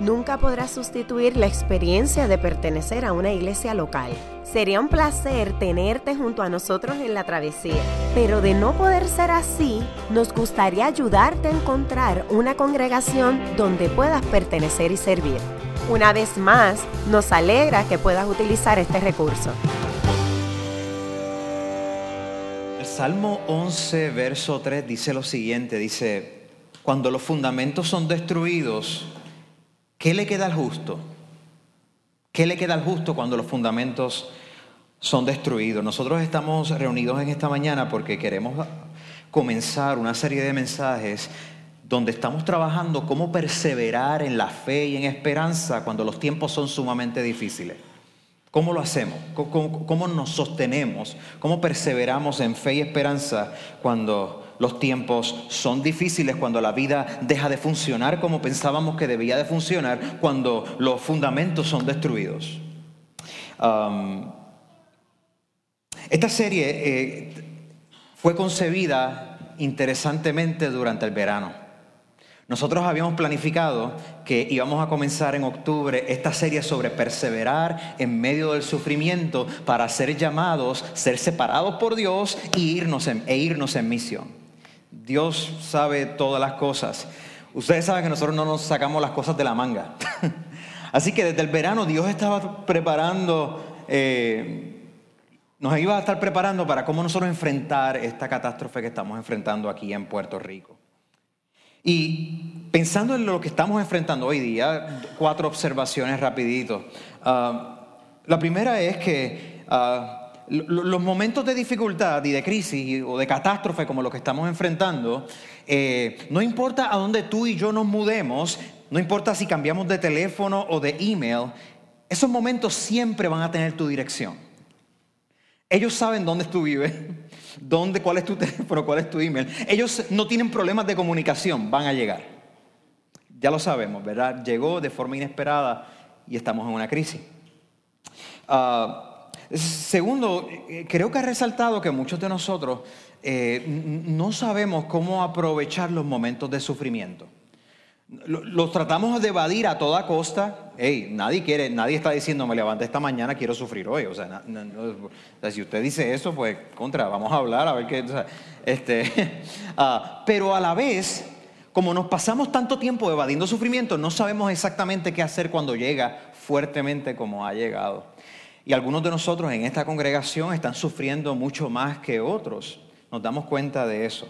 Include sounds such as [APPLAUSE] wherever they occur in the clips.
nunca podrá sustituir la experiencia de pertenecer a una iglesia local. Sería un placer tenerte junto a nosotros en la travesía, pero de no poder ser así, nos gustaría ayudarte a encontrar una congregación donde puedas pertenecer y servir. Una vez más, nos alegra que puedas utilizar este recurso. El Salmo 11, verso 3 dice lo siguiente, dice, cuando los fundamentos son destruidos, ¿Qué le queda al justo? ¿Qué le queda al justo cuando los fundamentos son destruidos? Nosotros estamos reunidos en esta mañana porque queremos comenzar una serie de mensajes donde estamos trabajando cómo perseverar en la fe y en esperanza cuando los tiempos son sumamente difíciles. ¿Cómo lo hacemos? ¿Cómo, nos sostenemos? ¿Cómo perseveramos en fe y esperanza cuando los tiempos son difíciles, cuando la vida deja de funcionar como pensábamos que debía de funcionar, cuando los fundamentos son destruidos. esta serie eh, fue concebida interesantemente durante el verano. Nosotros habíamos planificado que íbamos a comenzar en octubre esta serie sobre perseverar en medio del sufrimiento para ser llamados, ser separados por Dios e irnos e irnos en misión. Dios sabe todas las cosas. Ustedes saben que nosotros no nos sacamos las cosas de la manga. [LAUGHS] Así que desde el verano Dios estaba preparando, eh, nos iba a estar preparando para cómo nosotros enfrentar esta catástrofe que estamos enfrentando aquí en Puerto Rico. Y pensando en lo que estamos enfrentando hoy día, cuatro observaciones rapidito. Ah, la primera es que ah, los momentos de dificultad y de crisis o de catástrofe como los que estamos enfrentando, eh, no importa a dónde tú y yo nos mudemos, no importa si cambiamos de teléfono o de email, esos momentos siempre van a tener tu dirección. Ellos saben dónde tú vives, [LAUGHS] dónde, cuál es tu [LAUGHS] teléfono, cuál es tu email. Ellos no tienen problemas de comunicación, van a llegar. Ya lo sabemos, ¿verdad? Llegó de forma inesperada y estamos en una crisis. Uh, Segundo, eh, creo que ha resaltado que muchos de nosotros eh, no sabemos cómo aprovechar los momentos de sufrimiento. Los tratamos de evadir a toda costa. Hey, nadie quiere, nadie está diciendo me levanté esta mañana, quiero sufrir hoy. O sea, si usted dice eso, pues contra, vamos a hablar a ver qué. este, [LAUGHS] ah, pero a la vez, como nos pasamos tanto tiempo evadiendo sufrimiento, no sabemos exactamente qué hacer cuando llega fuertemente como ha llegado. Y algunos de nosotros en esta congregación están sufriendo mucho más que otros. Nos damos cuenta de eso.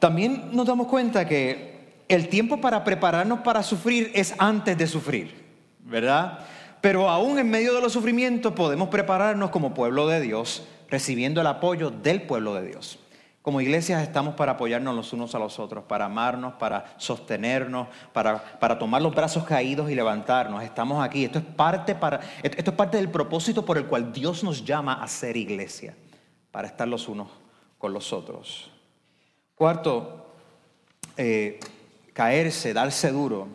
también nos damos cuenta que el tiempo para prepararnos para sufrir es antes de sufrir, ¿verdad? Pero aún en medio de los sufrimientos podemos prepararnos como pueblo de Dios, recibiendo el apoyo del pueblo de Dios. Como iglesias estamos para apoyarnos los unos a los otros, para amarnos, para sostenernos, para, para, tomar los brazos caídos y levantarnos. Estamos aquí. Esto es, parte para, esto es parte del propósito por el cual Dios nos llama a ser iglesia, para estar los unos con los otros. Cuarto, eh, caerse, darse duro,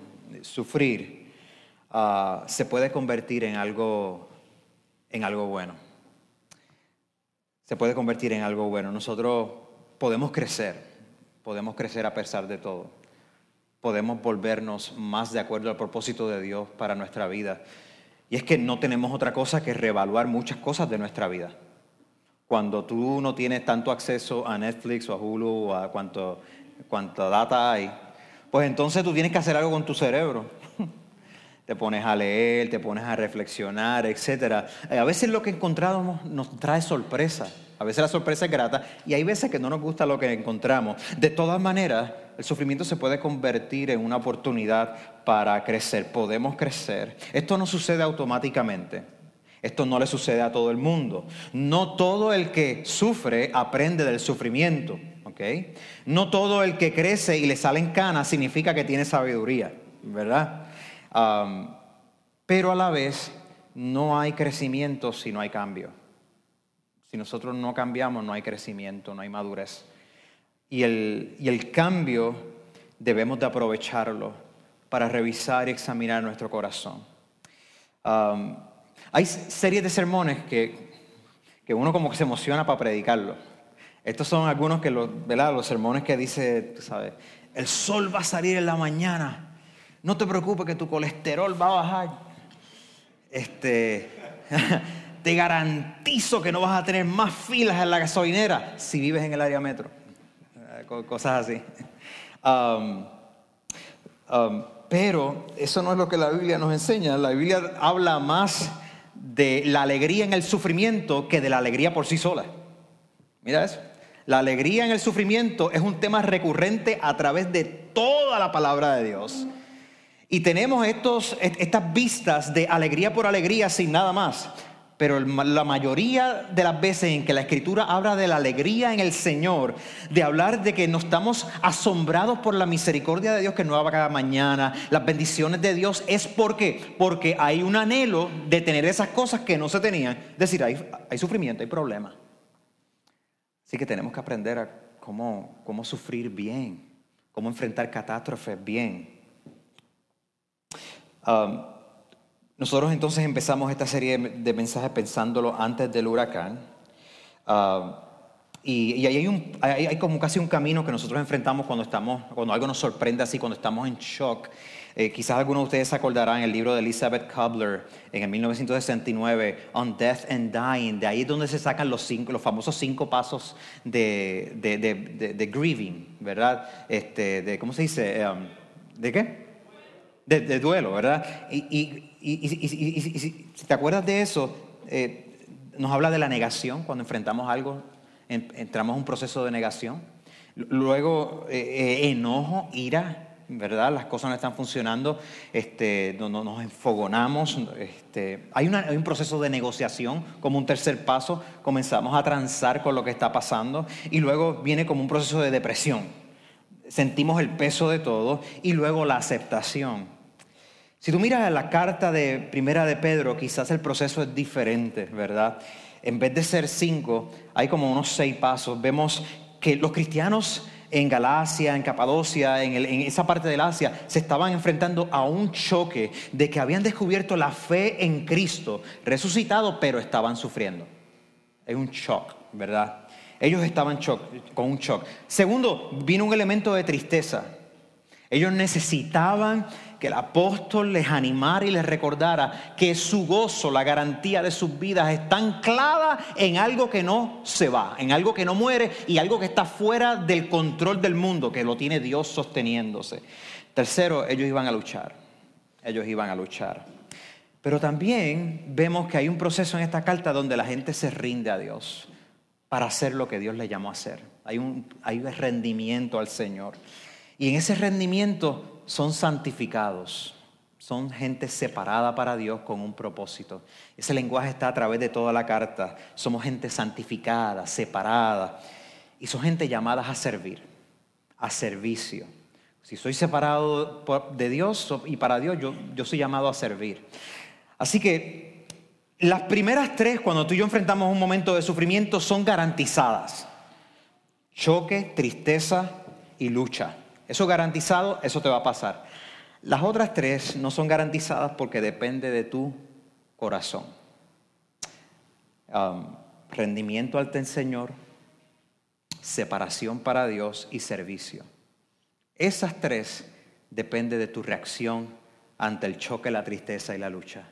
sufrir, ah, se puede convertir en algo, en algo bueno. Se puede convertir en algo bueno. Nosotros podemos crecer, podemos crecer a pesar de todo. Podemos volvernos más de acuerdo al propósito de Dios para nuestra vida. Y es que no tenemos otra cosa que reevaluar muchas cosas de nuestra vida. Cuando tú no tienes tanto acceso a Netflix o a Hulu o a cuánta data hay, pues entonces tú tienes que hacer algo con tu cerebro. [LAUGHS] te pones a leer, te pones a reflexionar, etc. A veces lo que encontramos nos trae sorpresa. A veces la sorpresa es grata y hay veces que no nos gusta lo que encontramos. De todas maneras, el sufrimiento se puede convertir en una oportunidad para crecer. Podemos crecer. Esto no sucede automáticamente. Esto no le sucede a todo el mundo. No todo el que sufre aprende del sufrimiento. No todo el que crece y le salen canas significa que tiene sabiduría, ¿verdad? pero a la vez no hay crecimiento si no hay cambio. Si nosotros no cambiamos, no hay crecimiento, no hay madurez. Y el, y el cambio debemos de aprovecharlo para revisar y examinar nuestro corazón. Um, hay series de sermones que, que uno como que se emociona para predicarlo. Estos son algunos que los, ¿verdad? los sermones que dice, tú sabes, el sol va a salir en la mañana. No te preocupes que tu colesterol va a bajar. Este, [LAUGHS] te garantizo que no vas a tener más filas en la gasolinera si vives en el área metro. Eh, cosas así. Um, um, pero eso no es lo que la Biblia nos enseña. La Biblia habla más de la alegría en el sufrimiento que de la alegría por sí sola. Mira eso. La alegría en el sufrimiento es un tema recurrente a través de toda la palabra de Dios. Y tenemos estos, estas vistas de alegría por alegría sin nada más. Pero la mayoría de las veces en que la escritura habla de la alegría en el Señor, de hablar de que nos estamos asombrados por la misericordia de Dios que nueva cada mañana, las bendiciones de Dios, es porque, porque hay un anhelo de tener esas cosas que no se tenían. Es decir, hay, sufrimiento, hay problemas. Así que tenemos que aprender cómo, cómo sufrir bien, cómo enfrentar catástrofes bien. Um, nosotros entonces empezamos esta serie de mensajes pensándolo antes del huracán. Um, y, y hay, un, hay, hay, como casi un camino que nosotros enfrentamos cuando, estamos, cuando algo nos sorprende así, cuando estamos en shock. Eh, quizás algunos de ustedes se acordarán el libro de Elizabeth Kubler en el 1969, On Death and Dying. De ahí es donde se sacan los, cinco, los famosos cinco pasos de, de, de, de grieving, ¿verdad? Este, ¿Cómo se dice? Um, ¿De qué? De, duelo, ¿verdad? Y, y, y, si te acuerdas de eso, eh, nos habla de la negación cuando enfrentamos algo, entramos en un proceso de negación. Luego, eh, eh, enojo, ira, ¿verdad? Las cosas no están funcionando, este, no, nos enfogonamos. Este, hay, hay, un proceso de negociación como un tercer paso, comenzamos a transar con lo que está pasando y luego viene como un proceso de depresión. Sentimos el peso de todo y luego la aceptación. Si tú miras la carta de primera de Pedro, quizás el proceso es diferente, ¿verdad? En vez de ser cinco, hay como unos seis pasos. Vemos que los cristianos en Galacia, en Capadocia, en, esa parte del Asia, se estaban enfrentando a un choque de que habían descubierto la fe en Cristo resucitado, pero estaban sufriendo. Es un shock, ¿verdad? Ellos estaban con un shock. Segundo, vino un elemento de tristeza. Ellos necesitaban que el apóstol les animara y les recordara que su gozo, la garantía de sus vidas está anclada en algo que no se va, en algo que no muere y algo que está fuera del control del mundo, que lo tiene Dios sosteniéndose. Tercero, ellos iban a luchar, ellos iban a luchar. Pero también vemos que hay un proceso en esta carta donde la gente se rinde a Dios para hacer lo que Dios le llamó a hacer. Hay un, hay un rendimiento al Señor. Y en ese rendimiento son santificados, son gente separada para Dios con un propósito. Ese lenguaje está a través de toda la carta. Somos gente santificada, separada. Y son gente llamadas a servir, a servicio. Si soy separado de Dios y para Dios, yo, yo soy llamado a servir. Así que las primeras tres, cuando tú y yo enfrentamos un momento de sufrimiento, son garantizadas. Choque, tristeza y lucha. Eso garantizado, eso te va a pasar. Las otras tres no son garantizadas porque depende de tu corazón. Um, rendimiento al Señor, separación para Dios y servicio. Esas tres depende de tu reacción ante el choque, la tristeza y la lucha.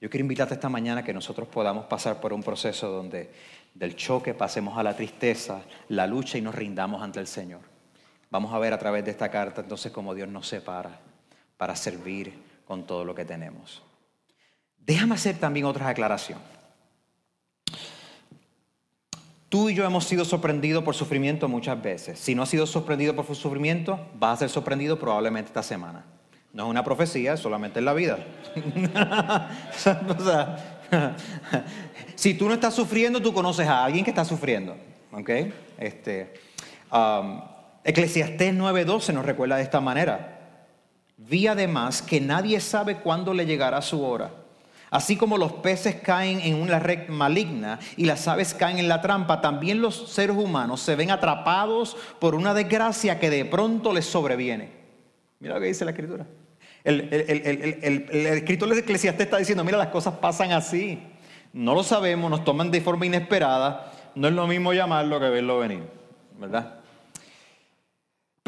Yo quiero invitarte esta mañana que nosotros podamos pasar por un proceso donde del choque pasemos a la tristeza, la lucha y nos rindamos ante el Señor. Vamos a ver a través de esta carta entonces cómo Dios nos separa para servir con todo lo que tenemos. Déjame hacer también otra aclaración. Tú y yo hemos sido sorprendidos por sufrimiento muchas veces. Si no has sido sorprendido por sufrimiento, vas a ser sorprendido probablemente esta semana. No es una profecía, es solamente en la vida. [LAUGHS] [LAUGHS] si tú no estás sufriendo, tú conoces a alguien que está sufriendo. ¿Ok? Este, um, Eclesiastés 9:12 nos recuerda de esta manera. Vi además que nadie sabe cuándo le llegará su hora. Así como los peces caen en una red maligna y las aves caen en la trampa, también los seres humanos se ven atrapados por una desgracia que de pronto les sobreviene. Mira lo que dice la escritura. El, escritor de Eclesiastes está diciendo, mira, las cosas pasan así. No lo sabemos, nos toman de forma inesperada. No es lo mismo llamarlo que verlo venir, ¿verdad?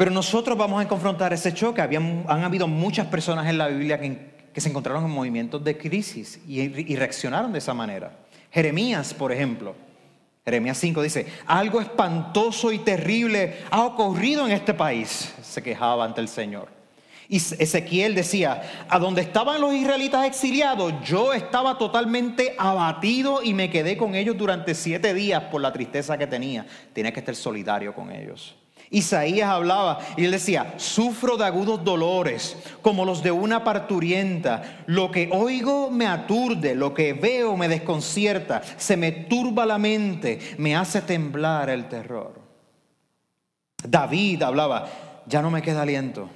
Pero nosotros vamos a confrontar ese choque. han habido muchas personas en la Biblia que, se encontraron en movimientos de crisis y, y reaccionaron de esa manera. Jeremías, por ejemplo. Jeremías 5 dice, algo espantoso y terrible ha ocurrido en este país. Se quejaba ante el Señor. Y Ezequiel decía, a donde estaban los israelitas exiliados, yo estaba totalmente abatido y me quedé con ellos durante siete días por la tristeza que tenía. Tenía que estar solidario con ellos. Isaías hablaba y él decía, sufro de agudos dolores como los de una parturienta. Lo que oigo me aturde, lo que veo me desconcierta, se me turba la mente, me hace temblar el terror. David hablaba, ya no me queda aliento.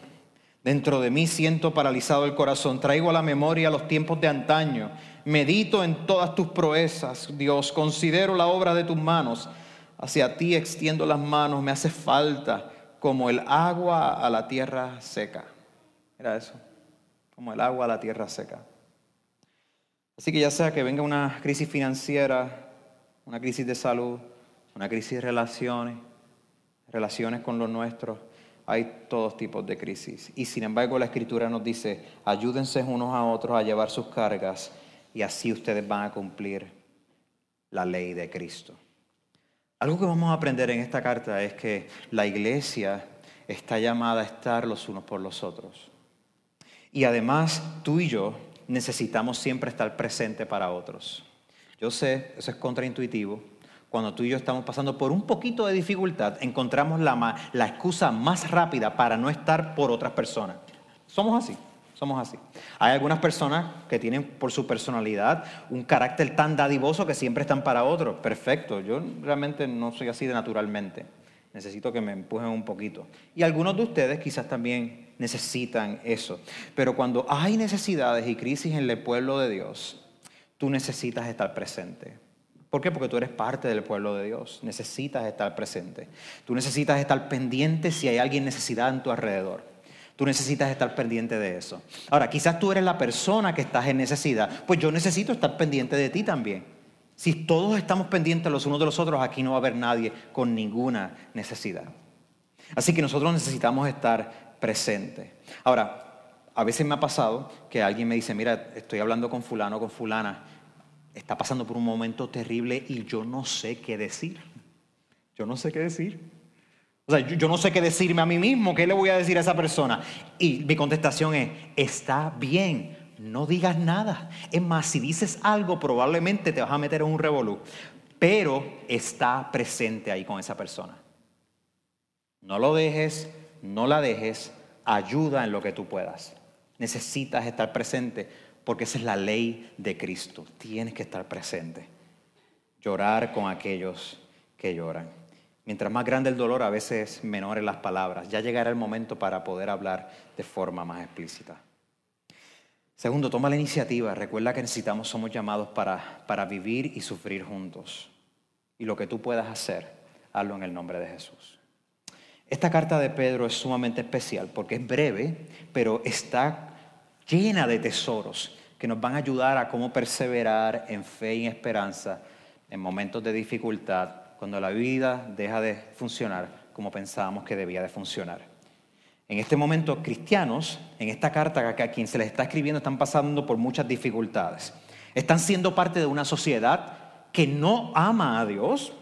Dentro de mí siento paralizado el corazón, traigo a la memoria los tiempos de antaño, medito en todas tus proezas, Dios, considero la obra de tus manos, hacia ti extiendo las manos, me hace falta como el agua a la tierra seca. Era eso, como el agua a la tierra seca. Así que ya sea que venga una crisis financiera, una crisis de salud, una crisis de relaciones, relaciones con los nuestros, hay todos tipos de crisis. Y sin embargo la escritura nos dice, ayúdense unos a otros a llevar sus cargas y así ustedes van a cumplir la ley de Cristo. Algo que vamos a aprender en esta carta es que la iglesia está llamada a estar los unos por los otros. Y además tú y yo necesitamos siempre estar presente para otros. Yo sé, eso es contraintuitivo, cuando tú y yo estamos pasando por un poquito de dificultad, encontramos la, la excusa más rápida para no estar por otras personas. Somos así, somos así. Hay algunas personas que tienen por su personalidad un carácter tan dadivoso que siempre están para otros. Perfecto, yo realmente no soy así de naturalmente. Necesito que me empujen un poquito. Y algunos de ustedes quizás también necesitan eso. Pero cuando hay necesidades y crisis en el pueblo de Dios, tú necesitas estar presente. ¿Por qué? Porque tú eres parte del pueblo de Dios. Necesitas estar presente. Tú necesitas estar pendiente si hay alguien necesidad en tu alrededor. Tú necesitas estar pendiente de eso. Ahora, quizás tú eres la persona que estás en necesidad. Pues yo necesito estar pendiente de ti también. Si todos estamos pendientes los unos de los otros, aquí no va a haber nadie con ninguna necesidad. Así que nosotros necesitamos estar presentes. Ahora, a veces me ha pasado que alguien me dice, mira, estoy hablando con fulano, con fulana, está pasando por un momento terrible y yo no sé qué decir. Yo no sé qué decir. O sea, yo, no sé qué decirme a mí mismo, qué le voy a decir a esa persona. Y mi contestación es, está bien, no digas nada. Es más, si dices algo, probablemente te vas a meter en un revolú. Pero está presente ahí con esa persona. No lo dejes, no la dejes, ayuda en lo que tú puedas. Necesitas estar presente porque esa es la ley de Cristo. Tienes que estar presente. Llorar con aquellos que lloran. Mientras más grande el dolor, a veces menores las palabras. Ya llegará el momento para poder hablar de forma más explícita. Segundo, toma la iniciativa. Recuerda que necesitamos, somos llamados para, para vivir y sufrir juntos. Y lo que tú puedas hacer, hazlo en el nombre de Jesús. Esta carta de Pedro es sumamente especial porque es breve, pero está llena de tesoros que nos van a ayudar a cómo perseverar en fe y en esperanza en momentos de dificultad, cuando la vida deja de funcionar como pensábamos que debía de funcionar. En este momento, cristianos, en esta carta a quien se les está escribiendo, están pasando por muchas dificultades. Están siendo parte de una sociedad que no ama a Dios,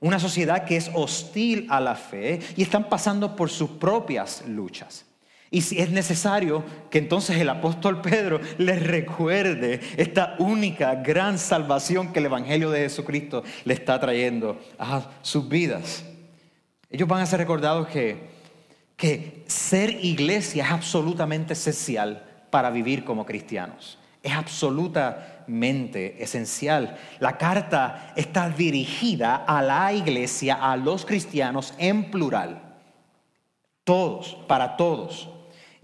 una sociedad que es hostil a la fe y están pasando por sus propias luchas. Y si es necesario que entonces el apóstol Pedro les recuerde esta única gran salvación que el Evangelio de Jesucristo le está trayendo a sus vidas. Ellos van a ser recordados que, que ser iglesia es absolutamente esencial para vivir como cristianos. Es absolutamente esencial. La carta está dirigida a la iglesia, a los cristianos en plural. Todos, para todos.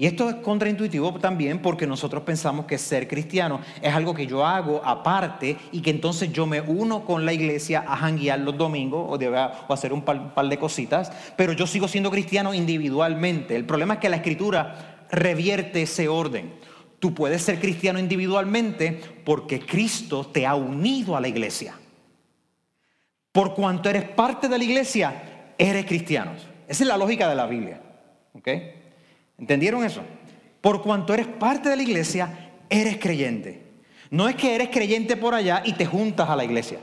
Y esto es contraintuitivo también porque nosotros pensamos que ser cristiano es algo que yo hago aparte y que entonces yo me uno con la iglesia a janguear los domingos o, o hacer un par, par de cositas, pero yo sigo siendo cristiano individualmente. El problema es que la escritura revierte ese orden. Tú puedes ser cristiano individualmente porque Cristo te ha unido a la iglesia. Por cuanto eres parte de la iglesia, eres cristiano. Esa es la lógica de la Biblia. ¿ok?, ¿Entendieron eso? Por cuanto eres parte de la iglesia, eres creyente. No es que eres creyente por allá y te juntas a la iglesia.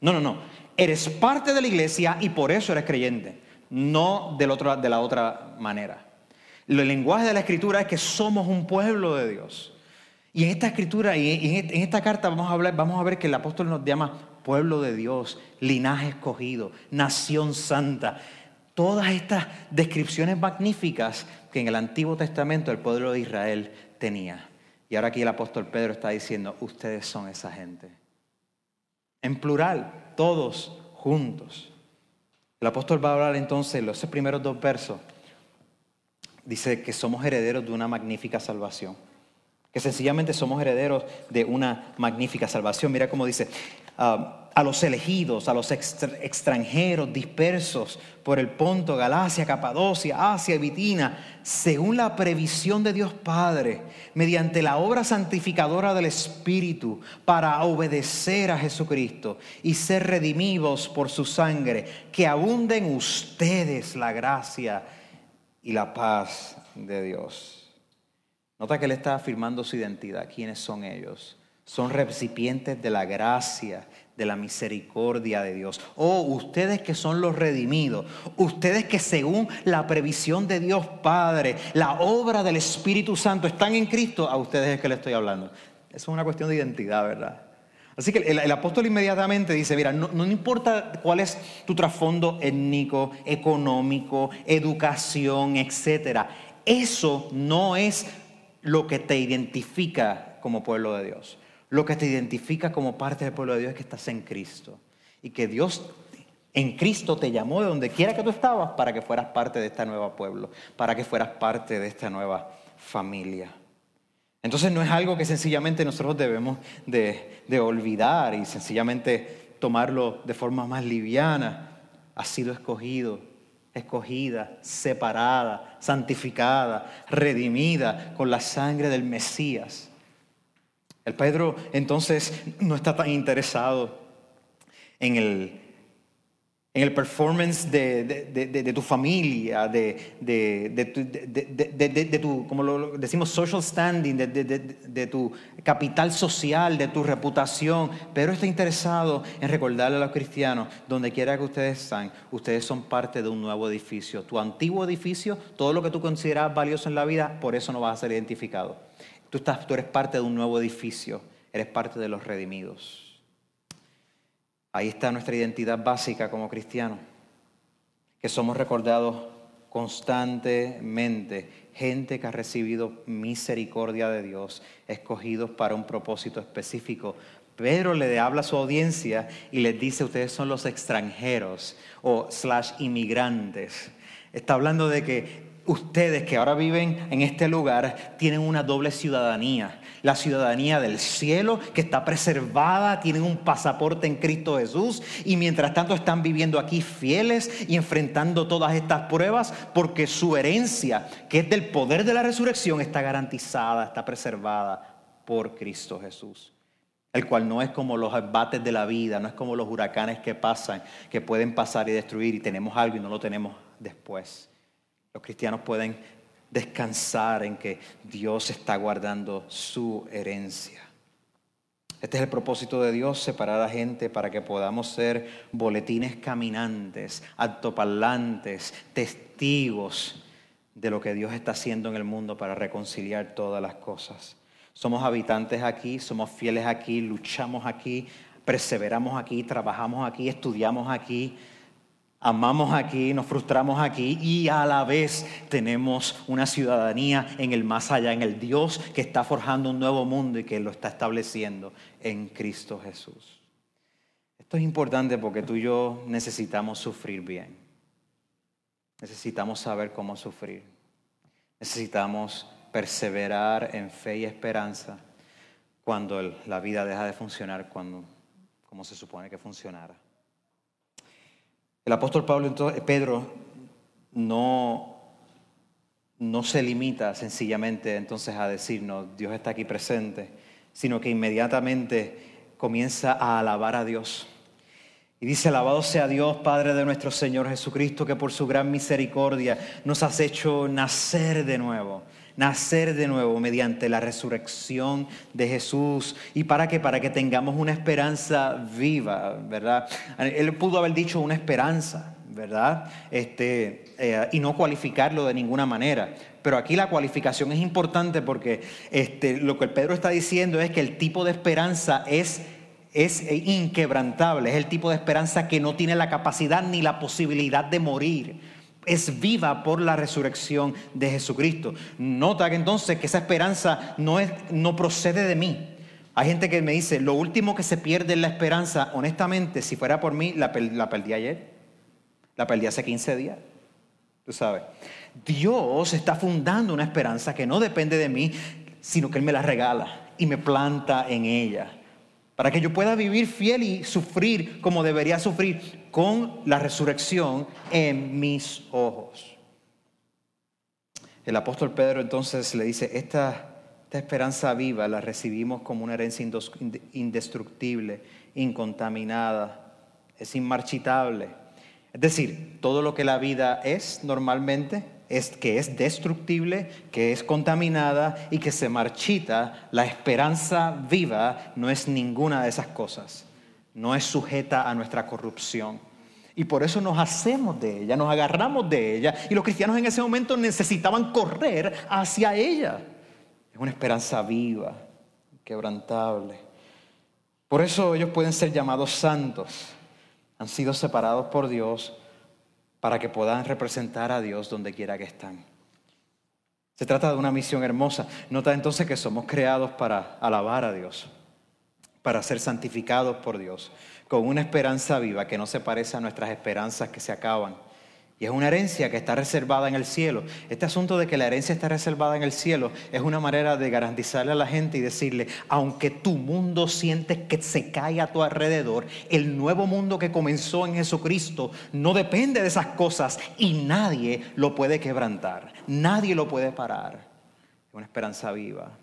No, no, no. Eres parte de la iglesia y por eso eres creyente. No de la otra manera. El lenguaje de la escritura es que somos un pueblo de Dios. Y en esta escritura y en esta carta vamos a, hablar, vamos a ver que el apóstol nos llama pueblo de Dios, linaje escogido, nación santa. Todas estas descripciones magníficas que en el Antiguo Testamento el pueblo de Israel tenía. Y ahora aquí el apóstol Pedro está diciendo, ustedes son esa gente. En plural, todos juntos. El apóstol va a hablar entonces, los primeros dos versos, dice que somos herederos de una magnífica salvación. Que sencillamente somos herederos de una magnífica salvación. Mira cómo dice, ah, a los elegidos, a los extranjeros dispersos por el Ponto, Galacia, Capadocia, Asia y Bitina, según la previsión de Dios Padre, mediante la obra santificadora del Espíritu, para obedecer a Jesucristo y ser redimidos por su sangre, que abunden ustedes la gracia y la paz de Dios. Nota que él está afirmando su identidad. ¿Quiénes son ellos? Son recipientes de la gracia de la misericordia de Dios. Oh, ustedes que son los redimidos, ustedes que según la previsión de Dios Padre, la obra del Espíritu Santo están en Cristo, a ustedes es que le estoy hablando. Eso es una cuestión de identidad, ¿verdad? Así que el, apóstol inmediatamente dice, mira, no, no, importa cuál es tu trasfondo étnico, económico, educación, etcétera, eso no es lo que te identifica como pueblo de Dios. Lo que te identifica como parte del pueblo de Dios es que estás en Cristo. Y que Dios en Cristo te llamó de donde quiera que tú estabas para que fueras parte de este nuevo pueblo, para que fueras parte de esta nueva familia. Entonces no es algo que sencillamente nosotros debemos de, olvidar y sencillamente tomarlo de forma más liviana. Ha sido escogido, escogida, separada, santificada, redimida con la sangre del Mesías. El Pedro entonces no está tan interesado en el, en el performance de, tu familia, de, tu, como decimos, social standing, de, tu capital social, de tu reputación. Pedro está interesado en recordarle a los cristianos, donde quiera que ustedes están, ustedes son parte de un nuevo edificio. Tu antiguo edificio, todo lo que tú consideras valioso en la vida, por eso no vas a ser identificado. Tú, estás, tú eres parte de un nuevo edificio, eres parte de los redimidos. Ahí está nuestra identidad básica como cristianos, que somos recordados constantemente, gente que ha recibido misericordia de Dios, escogidos para un propósito específico. Pedro le habla a su audiencia y les dice, ustedes son los extranjeros o slash inmigrantes. Está hablando de que ustedes que ahora viven en este lugar tienen una doble ciudadanía. La ciudadanía del cielo que está preservada, tienen un pasaporte en Cristo Jesús y mientras tanto están viviendo aquí fieles y enfrentando todas estas pruebas porque su herencia, que es del poder de la resurrección, está garantizada, está preservada por Cristo Jesús. El cual no es como los embates de la vida, no es como los huracanes que pasan, que pueden pasar y destruir y tenemos algo y no lo tenemos después. Los cristianos pueden descansar en que Dios está guardando su herencia. Este es el propósito de Dios, separar a gente para que podamos ser boletines caminantes, altoparlantes, testigos de lo que Dios está haciendo en el mundo para reconciliar todas las cosas. Somos habitantes aquí, somos fieles aquí, luchamos aquí, perseveramos aquí, trabajamos aquí, estudiamos aquí, amamos aquí, nos frustramos aquí y a la vez tenemos una ciudadanía en el más allá, en el Dios que está forjando un nuevo mundo y que lo está estableciendo en Cristo Jesús. Esto es importante porque tú y yo necesitamos sufrir bien. Necesitamos saber cómo sufrir. Necesitamos perseverar en fe y esperanza cuando la vida deja de funcionar cuando, como se supone que funcionara. El apóstol Pablo, entonces, Pedro, no, no se limita sencillamente entonces a decirnos, Dios está aquí presente, sino que inmediatamente comienza a alabar a Dios. Y dice, alabado sea Dios, Padre de nuestro Señor Jesucristo, que por su gran misericordia nos has hecho nacer de nuevo nacer de nuevo mediante la resurrección de Jesús. ¿Y para qué? Para que tengamos una esperanza viva, ¿verdad? Él pudo haber dicho una esperanza, ¿verdad? Este, eh, y no cualificarlo de ninguna manera. Pero aquí la cualificación es importante porque este, lo que Pedro está diciendo es que el tipo de esperanza es es inquebrantable, es el tipo de esperanza que no tiene la capacidad ni la posibilidad de morir es viva por la resurrección de Jesucristo. Nota que entonces que esa esperanza no, es, no procede de mí. Hay gente que me dice, lo último que se pierde es la esperanza. Honestamente, si fuera por mí, la, la perdí ayer. La perdí hace 15 días. Tú sabes. Dios está fundando una esperanza que no depende de mí, sino que Él me la regala y me planta en ella para que yo pueda vivir fiel y sufrir como debería sufrir con la resurrección en mis ojos. El apóstol Pedro entonces le dice, esta, esperanza viva la recibimos como una herencia indestructible, incontaminada, es inmarchitable. Es decir, todo lo que la vida es normalmente es que es destructible, que es contaminada y que se marchita, la esperanza viva no es ninguna de esas cosas. No es sujeta a nuestra corrupción. Y por eso nos hacemos de ella, nos agarramos de ella. Y los cristianos en ese momento necesitaban correr hacia ella. Es una esperanza viva, quebrantable. Por eso ellos pueden ser llamados santos. Han sido separados por Dios para que puedan representar a Dios donde quiera que están. Se trata de una misión hermosa. Nota entonces que somos creados para alabar a Dios, para ser santificados por Dios, con una esperanza viva que no se parece a nuestras esperanzas que se acaban y es una herencia que está reservada en el cielo. Este asunto de que la herencia está reservada en el cielo es una manera de garantizarle a la gente y decirle, aunque tu mundo siente que se cae a tu alrededor, el nuevo mundo que comenzó en Jesucristo no depende de esas cosas y nadie lo puede quebrantar, nadie lo puede parar. Es una esperanza viva.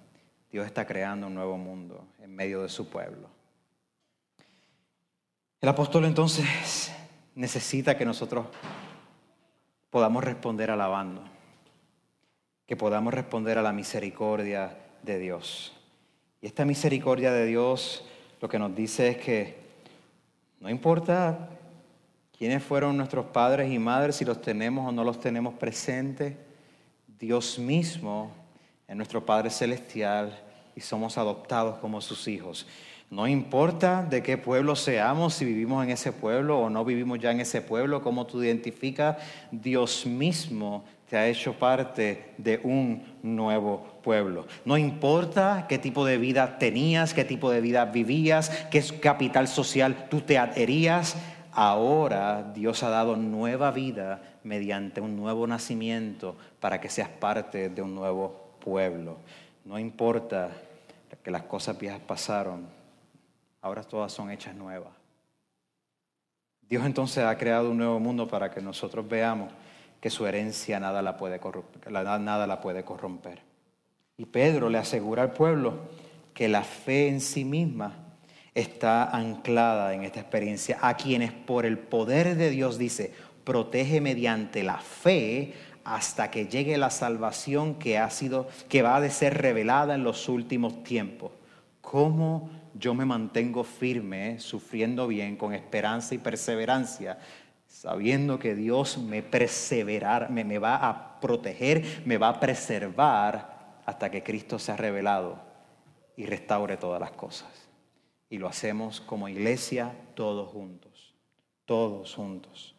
Dios está creando un nuevo mundo en medio de su pueblo. El apóstol entonces necesita que nosotros podamos responder alabando, que podamos responder a la misericordia de Dios. Y esta misericordia de Dios lo que nos dice es que no importa quiénes fueron nuestros padres y madres, si los tenemos o no los tenemos presentes, Dios mismo es nuestro Padre Celestial y somos adoptados como sus hijos. No importa de qué pueblo seamos, si vivimos en ese pueblo o no vivimos ya en ese pueblo, cómo tú identificas, Dios mismo te ha hecho parte de un nuevo pueblo. No importa qué tipo de vida tenías, qué tipo de vida vivías, qué capital social tú te adherías, ahora Dios ha dado nueva vida mediante un nuevo nacimiento para que seas parte de un nuevo pueblo. No importa que las cosas viejas pasaron, ahora todas son hechas nuevas. Dios entonces ha creado un nuevo mundo para que nosotros veamos que su herencia nada la puede, nada la puede corromper. Y Pedro le asegura al pueblo que la fe en sí misma está anclada en esta experiencia, a quienes por el poder de Dios dice, protege mediante la fe hasta que llegue la salvación que ha sido que va a ser revelada en los últimos tiempos. ¿Cómo yo me mantengo firme, sufriendo bien, con esperanza y perseverancia, sabiendo que Dios me perseverar, me, me va a proteger, me va a preservar hasta que Cristo se ha revelado y restaure todas las cosas. Y lo hacemos como iglesia todos juntos, todos juntos.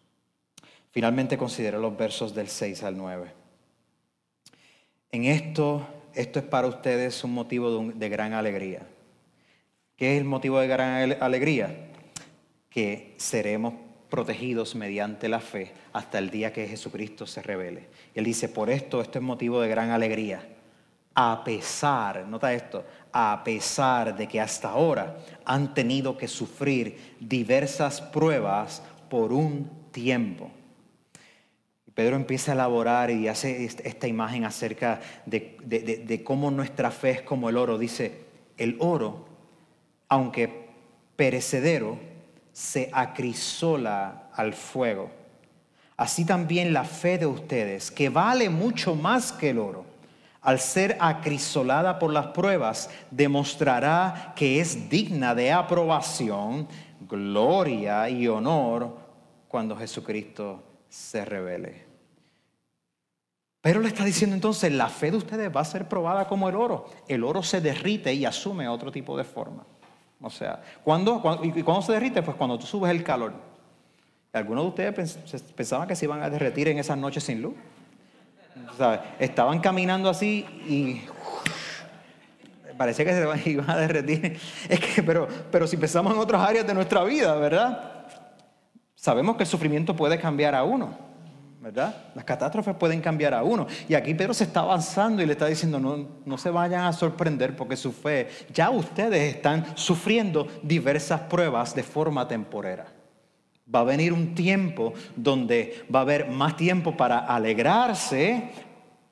Finalmente considero los versos del 6 al 9. En esto, esto es para ustedes un motivo de gran alegría ¿Qué es el motivo de gran alegría? Que seremos protegidos mediante la fe hasta el día que Jesucristo se revele. Él dice, por esto, esto es motivo de gran alegría. a pesar, nota esto, a pesar de que hasta ahora han tenido que sufrir diversas pruebas por un tiempo. Pedro empieza a elaborar y hace esta imagen acerca de, cómo nuestra fe es como el oro. Dice, el oro, aunque perecedero, se acrisola al fuego. Así también la fe de ustedes, que vale mucho más que el oro, al ser acrisolada por las pruebas, demostrará que es digna de aprobación, gloria y honor cuando Jesucristo se revele. Pero le está diciendo entonces, la fe de ustedes va a ser probada como el oro. El oro se derrite y asume otro tipo de forma. O sea, ¿cuándo, y cuando se derrite? Pues cuando tú subes el calor. Algunos de ustedes pensaban que se iban a derretir en esas noches sin luz. Estaban caminando así y parecía que se [LAUGHS] iban a derretir. Es que, pero, pero si pensamos en otras áreas de nuestra vida, ¿verdad? Sabemos que el sufrimiento puede cambiar a uno, ¿verdad? Las catástrofes pueden cambiar a uno. Y aquí Pedro se está avanzando y le está diciendo, no, no se vayan a sorprender porque su fe, ya ustedes están sufriendo diversas pruebas de forma temporera. Va a venir un tiempo donde va a haber más tiempo para alegrarse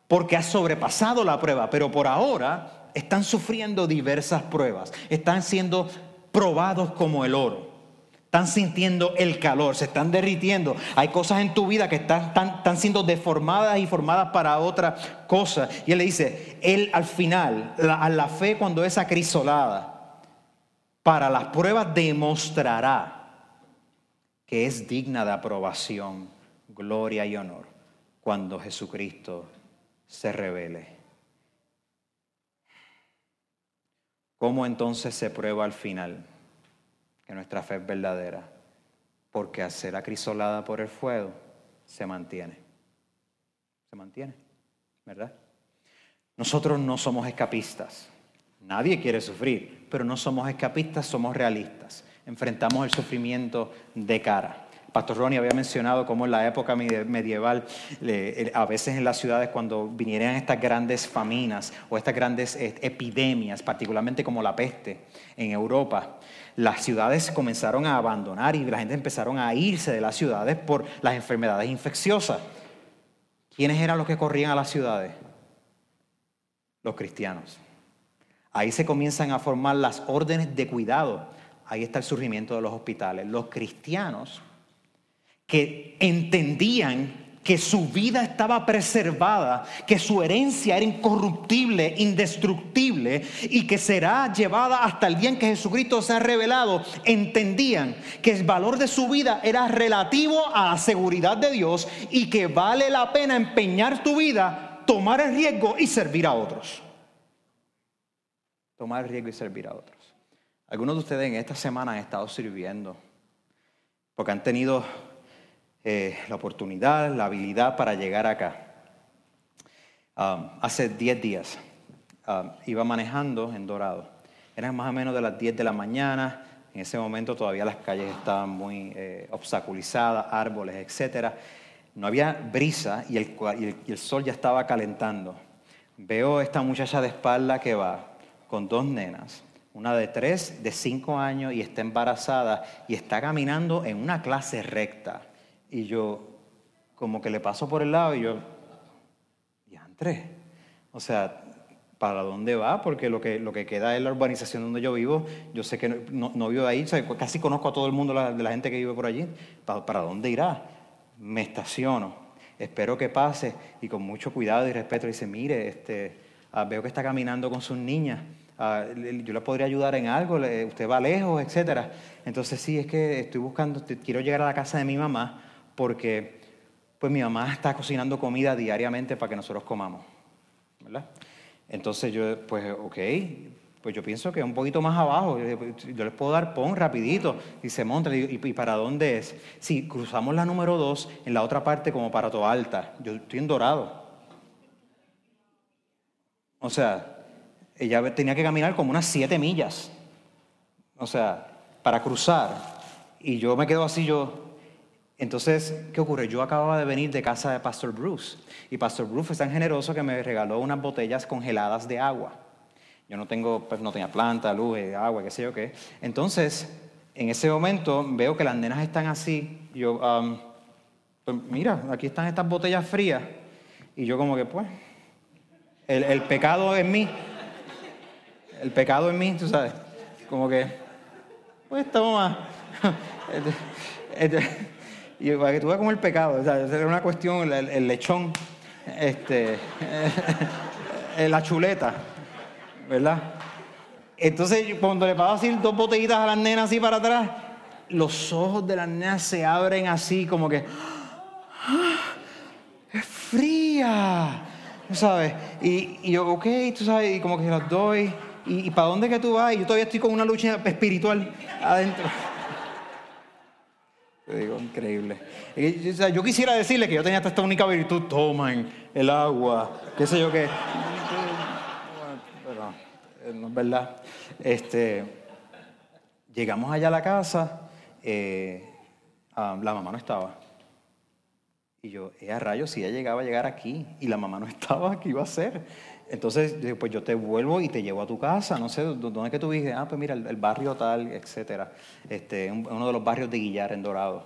porque ha sobrepasado la prueba, pero por ahora están sufriendo diversas pruebas, están siendo probados como el oro. Están sintiendo el calor, se están derritiendo. Hay cosas en tu vida que están, están, siendo deformadas y formadas para otra cosa. Y él le dice, él al final, a la fe cuando es acrisolada, para las pruebas demostrará que es digna de aprobación, gloria y honor cuando Jesucristo se revele. ¿Cómo entonces se prueba al final nuestra fe es verdadera? Porque al ser acrisolada por el fuego, se mantiene. Se mantiene, ¿verdad? Nosotros no somos escapistas. Nadie quiere sufrir, pero no somos escapistas, somos realistas enfrentamos el sufrimiento de cara. Pastor Ronnie había mencionado cómo en la época medieval, a veces en las ciudades cuando vinieran estas grandes faminas o estas grandes epidemias, particularmente como la peste en Europa, las ciudades comenzaron a abandonar y la gente empezaron a irse de las ciudades por las enfermedades infecciosas. ¿Quiénes eran los que corrían a las ciudades? Los cristianos. Ahí se comienzan a formar las órdenes de cuidado ahí está el surgimiento de los hospitales. Los cristianos que entendían que su vida estaba preservada, que su herencia era incorruptible, indestructible y que será llevada hasta el día en que Jesucristo se ha revelado, entendían que el valor de su vida era relativo a la seguridad de Dios y que vale la pena empeñar tu vida, tomar el riesgo y servir a otros. Tomar el riesgo y servir a otros. Algunos de ustedes en esta semana han estado sirviendo porque han tenido eh, la oportunidad, la habilidad para llegar acá. Um, hace 10 días um, iba manejando en Dorado. Eran más o menos de las 10 de la mañana. En ese momento todavía las calles estaban muy eh, obstaculizadas, árboles, etc. No había brisa y el, y el sol ya estaba calentando. Veo esta muchacha de espalda que va con dos nenas una de tres, de cinco años y está embarazada y está caminando en una clase recta. Y yo, como que le paso por el lado y yo, diantre, o sea, ¿para dónde va? Porque lo que, lo que queda es la urbanización donde yo vivo. Yo sé que no, vivo ahí, casi conozco a todo el mundo de la gente que vive por allí. ¿Para, ¿Para dónde irá? Me estaciono, espero que pase y con mucho cuidado y respeto dice, mire, este, ah, veo que está caminando con sus niñas. Ah, yo le podría ayudar en algo, usted va lejos, etcétera. Entonces sí, es que estoy buscando, quiero llegar a la casa de mi mamá porque pues mi mamá está cocinando comida diariamente para que nosotros comamos, ¿verdad? Entonces yo, pues ok, pues yo pienso que un poquito más abajo, yo les puedo dar pon rapidito y se monta. ¿Y, para dónde es? Si cruzamos la número dos, en la otra parte como para Alta, yo estoy en Dorado. O sea, ella tenía que caminar como unas siete millas, o sea, para cruzar. Y yo me quedo así, yo, Entonces, ¿qué ocurre? Yo acababa de venir de casa de Pastor Bruce y Pastor Bruce fue tan generoso que me regaló unas botellas congeladas de agua. Yo no tengo, pues no tenía planta, luz, eh, agua, qué sé yo qué. Entonces, en ese momento veo que las nenas están así. Yo, pues mira, aquí están estas botellas frías. Y yo como que, pues, el, pecado en mí, el pecado en mí, tú sabes, como que, pues toma. [LAUGHS] Y para que tú veas como el pecado, o sea, era una cuestión, el, lechón, este, la chuleta, ¿verdad? Entonces, cuando le paso así dos botellitas a las nenas así para atrás, los ojos de las nenas se abren así, como que, ¡Ah! ¡es fría! ¿Sabes? Y, y, yo, ok, tú sabes, y como que las doy. ¿Y, para dónde que tú vas? Y yo todavía estoy con una lucha espiritual adentro. Digo, increíble. yo quisiera decirle que yo tenía esta única virtud, toman el agua, qué sé yo qué. Eh, no es verdad. Este, llegamos allá a la casa, eh, ah, la mamá no estaba. Y yo, eh, a rayos, si ella llegaba a llegar aquí y la mamá no [LAUGHS] estaba, ¿qué iba a hacer? Entonces, pues yo te vuelvo y te llevo a tu casa, no sé, ¿dónde es que tú dices? Ah, pues mira, el, barrio tal, etcétera. Este, uno de los barrios de Guillar en Dorado.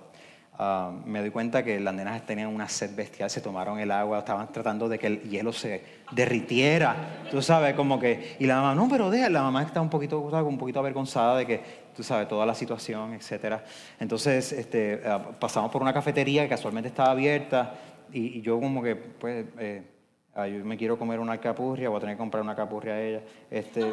Ah, me doy cuenta que las nenas tenían una sed bestial, se tomaron el agua, estaban tratando de que el hielo se derritiera, tú sabes, como que, y la mamá, no, pero deja, la mamá está un poquito, un poquito avergonzada de que, tú sabes, toda la situación, etcétera. Entonces, este, ah, pasamos por una cafetería que casualmente estaba abierta, y, yo como que, pues, eh, yo me quiero comer una alcapurria, voy a tener que comprar una alcapurria a ella. Este, [LAUGHS]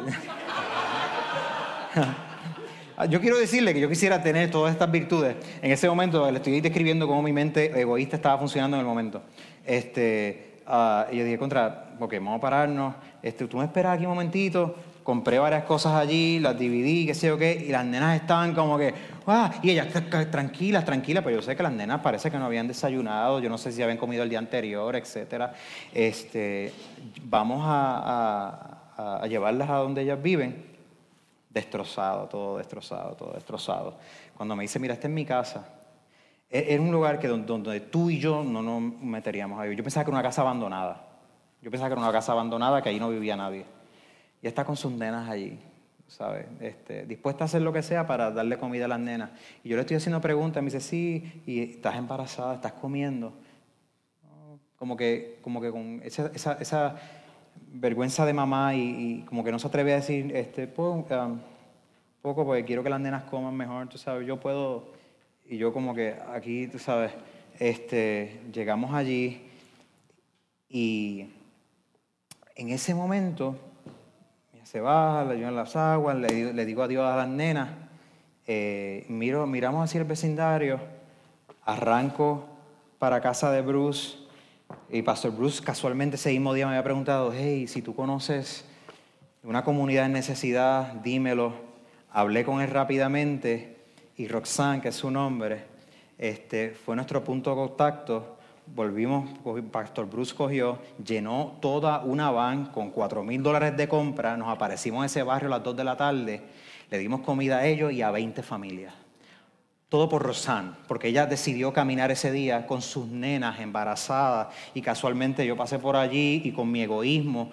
Ah, yo quiero decirle que yo quisiera tener todas estas virtudes. En ese momento le estoy describiendo cómo mi mente egoísta estaba funcionando en el momento. Este, uh, y yo dije, contra, ok, vamos a pararnos. Este, tú me esperas aquí un momentito. Compré varias cosas allí, las dividí, qué sé yo qué, y las nenas estaban como que, ah, y ellas tranquilas, tranquilas, pero yo sé que las nenas parece que no habían desayunado, yo no sé si habían comido el día anterior, etcétera. Este, vamos a, a, a llevarlas a donde ellas viven destrozado, todo destrozado, todo destrozado. Cuando me dice, mira, esta es mi casa, e-, era un lugar que donde, tú y yo no nos meteríamos ahí. Yo pensaba que era una casa abandonada. Yo pensaba que era una casa abandonada, que ahí no vivía nadie. Y está con sus nenas allí, ¿sabes? Este, dispuesta a hacer lo que sea para darle comida a las nenas. Y yo le estoy haciendo preguntas, me dice, sí, y estás embarazada, estás comiendo. Como que, como que con esa, esa vergüenza de mamá y, como que no se atreve a decir, este, um, poco porque quiero que las nenas coman mejor, tú sabes, yo puedo, y yo como que aquí, tú sabes, este, llegamos allí y en ese momento se baja, le llevan las aguas, le, digo adiós a las nenas, eh, miro, miramos hacia el vecindario, arranco para casa de Bruce, y Pastor Bruce casualmente ese mismo día me había preguntado, hey, si tú conoces una comunidad en necesidad, dímelo. Hablé con él rápidamente y Roxanne, que es su nombre, este, fue nuestro punto de contacto. Volvimos, Pastor Bruce cogió, llenó toda una van con cuatro mil dólares de compra, nos aparecimos en ese barrio a las 2 de la tarde, le dimos comida a ellos y a 20 familias. Todo por Rosanne, porque ella decidió caminar ese día con sus nenas embarazadas y casualmente yo pasé por allí y con mi egoísmo,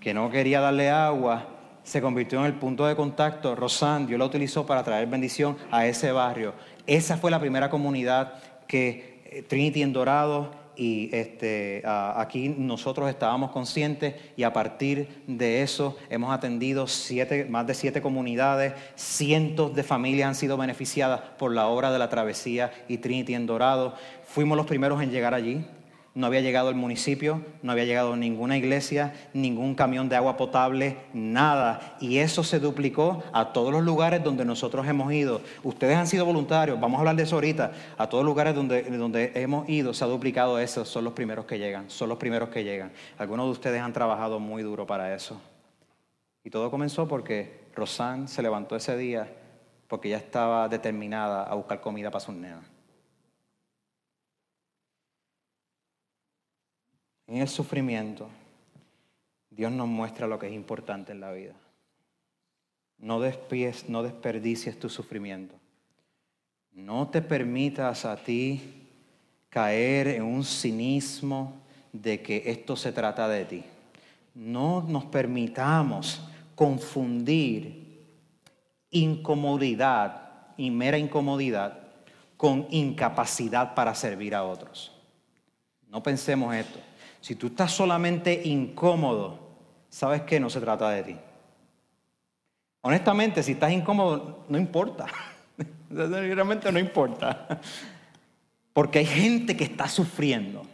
que no quería darle agua, se convirtió en el punto de contacto. Rosanne, Dios la utilizó para traer bendición a ese barrio. Esa fue la primera comunidad que Trinity en Dorado y este, aquí nosotros estábamos conscientes y a partir de eso hemos atendido siete, más de siete comunidades, cientos de familias han sido beneficiadas por la obra de la travesía y Trinity en Dorado. Fuimos los primeros en llegar allí no había llegado el municipio, no había llegado ninguna iglesia, ningún camión de agua potable, nada. Y eso se duplicó a todos los lugares donde nosotros hemos ido. Ustedes han sido voluntarios, vamos a hablar de eso ahorita. A todos los lugares donde, donde hemos ido se ha duplicado eso, son los primeros que llegan, son los primeros que llegan. Algunos de ustedes han trabajado muy duro para eso. Y todo comenzó porque Rosanne se levantó ese día porque ella estaba determinada a buscar comida para sus nenas. En el sufrimiento, Dios nos muestra lo que es importante en la vida. No, no desperdicies tu sufrimiento. No te permitas a ti caer en un cinismo de que esto se trata de ti. No nos permitamos confundir incomodidad y mera incomodidad con incapacidad para servir a otros. No pensemos esto. Si tú estás solamente incómodo, ¿sabes qué? No se trata de ti. Honestamente, si estás incómodo, no importa. [LAUGHS] Realmente no importa. Porque hay gente que está sufriendo.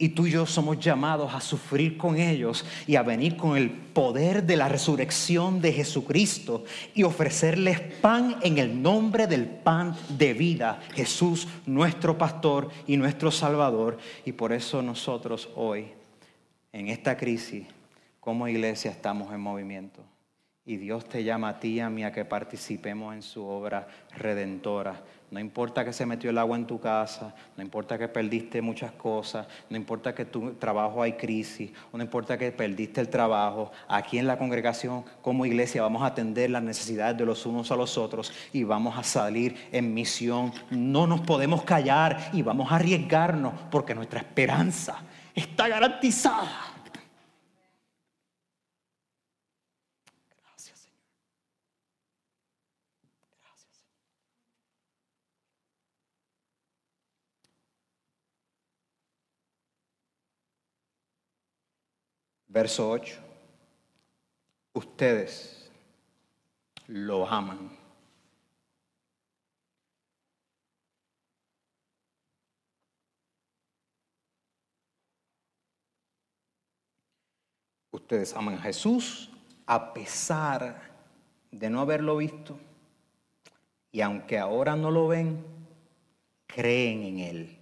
Y tú y yo somos llamados a sufrir con ellos y a venir con el poder de la resurrección de Jesucristo y ofrecerles pan en el nombre del pan de vida, Jesús nuestro pastor y nuestro salvador. Y por eso nosotros hoy, en esta crisis, como iglesia estamos en movimiento. Y Dios te llama a ti y a mí a que participemos en su obra redentora no importa que se metió el agua en tu casa, no importa que perdiste muchas cosas, no importa que tu trabajo hay crisis, no importa que perdiste el trabajo, aquí en la congregación como iglesia vamos a atender las necesidades de los unos a los otros y vamos a salir en misión. No nos podemos callar y vamos a arriesgarnos porque nuestra esperanza está garantizada. Verso 8. Ustedes lo aman. Ustedes aman a Jesús a pesar de no haberlo visto. Y aunque ahora no lo ven, creen en Él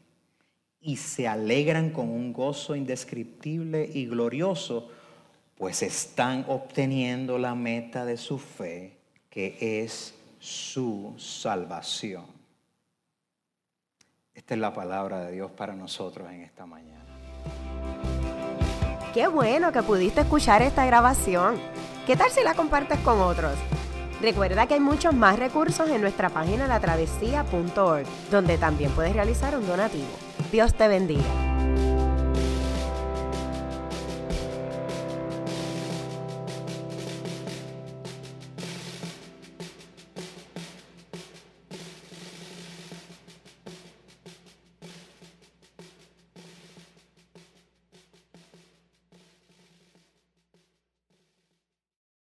y se alegran con un gozo indescriptible y glorioso, pues están obteniendo la meta de su fe, que es su salvación. Esta es la palabra de Dios para nosotros en esta mañana. Qué bueno que pudiste escuchar esta grabación. ¿Qué tal si la compartes con otros? Recuerda que hay muchos más recursos en nuestra página latravesía.org, donde también puedes realizar un donativo. Dios te bendiga.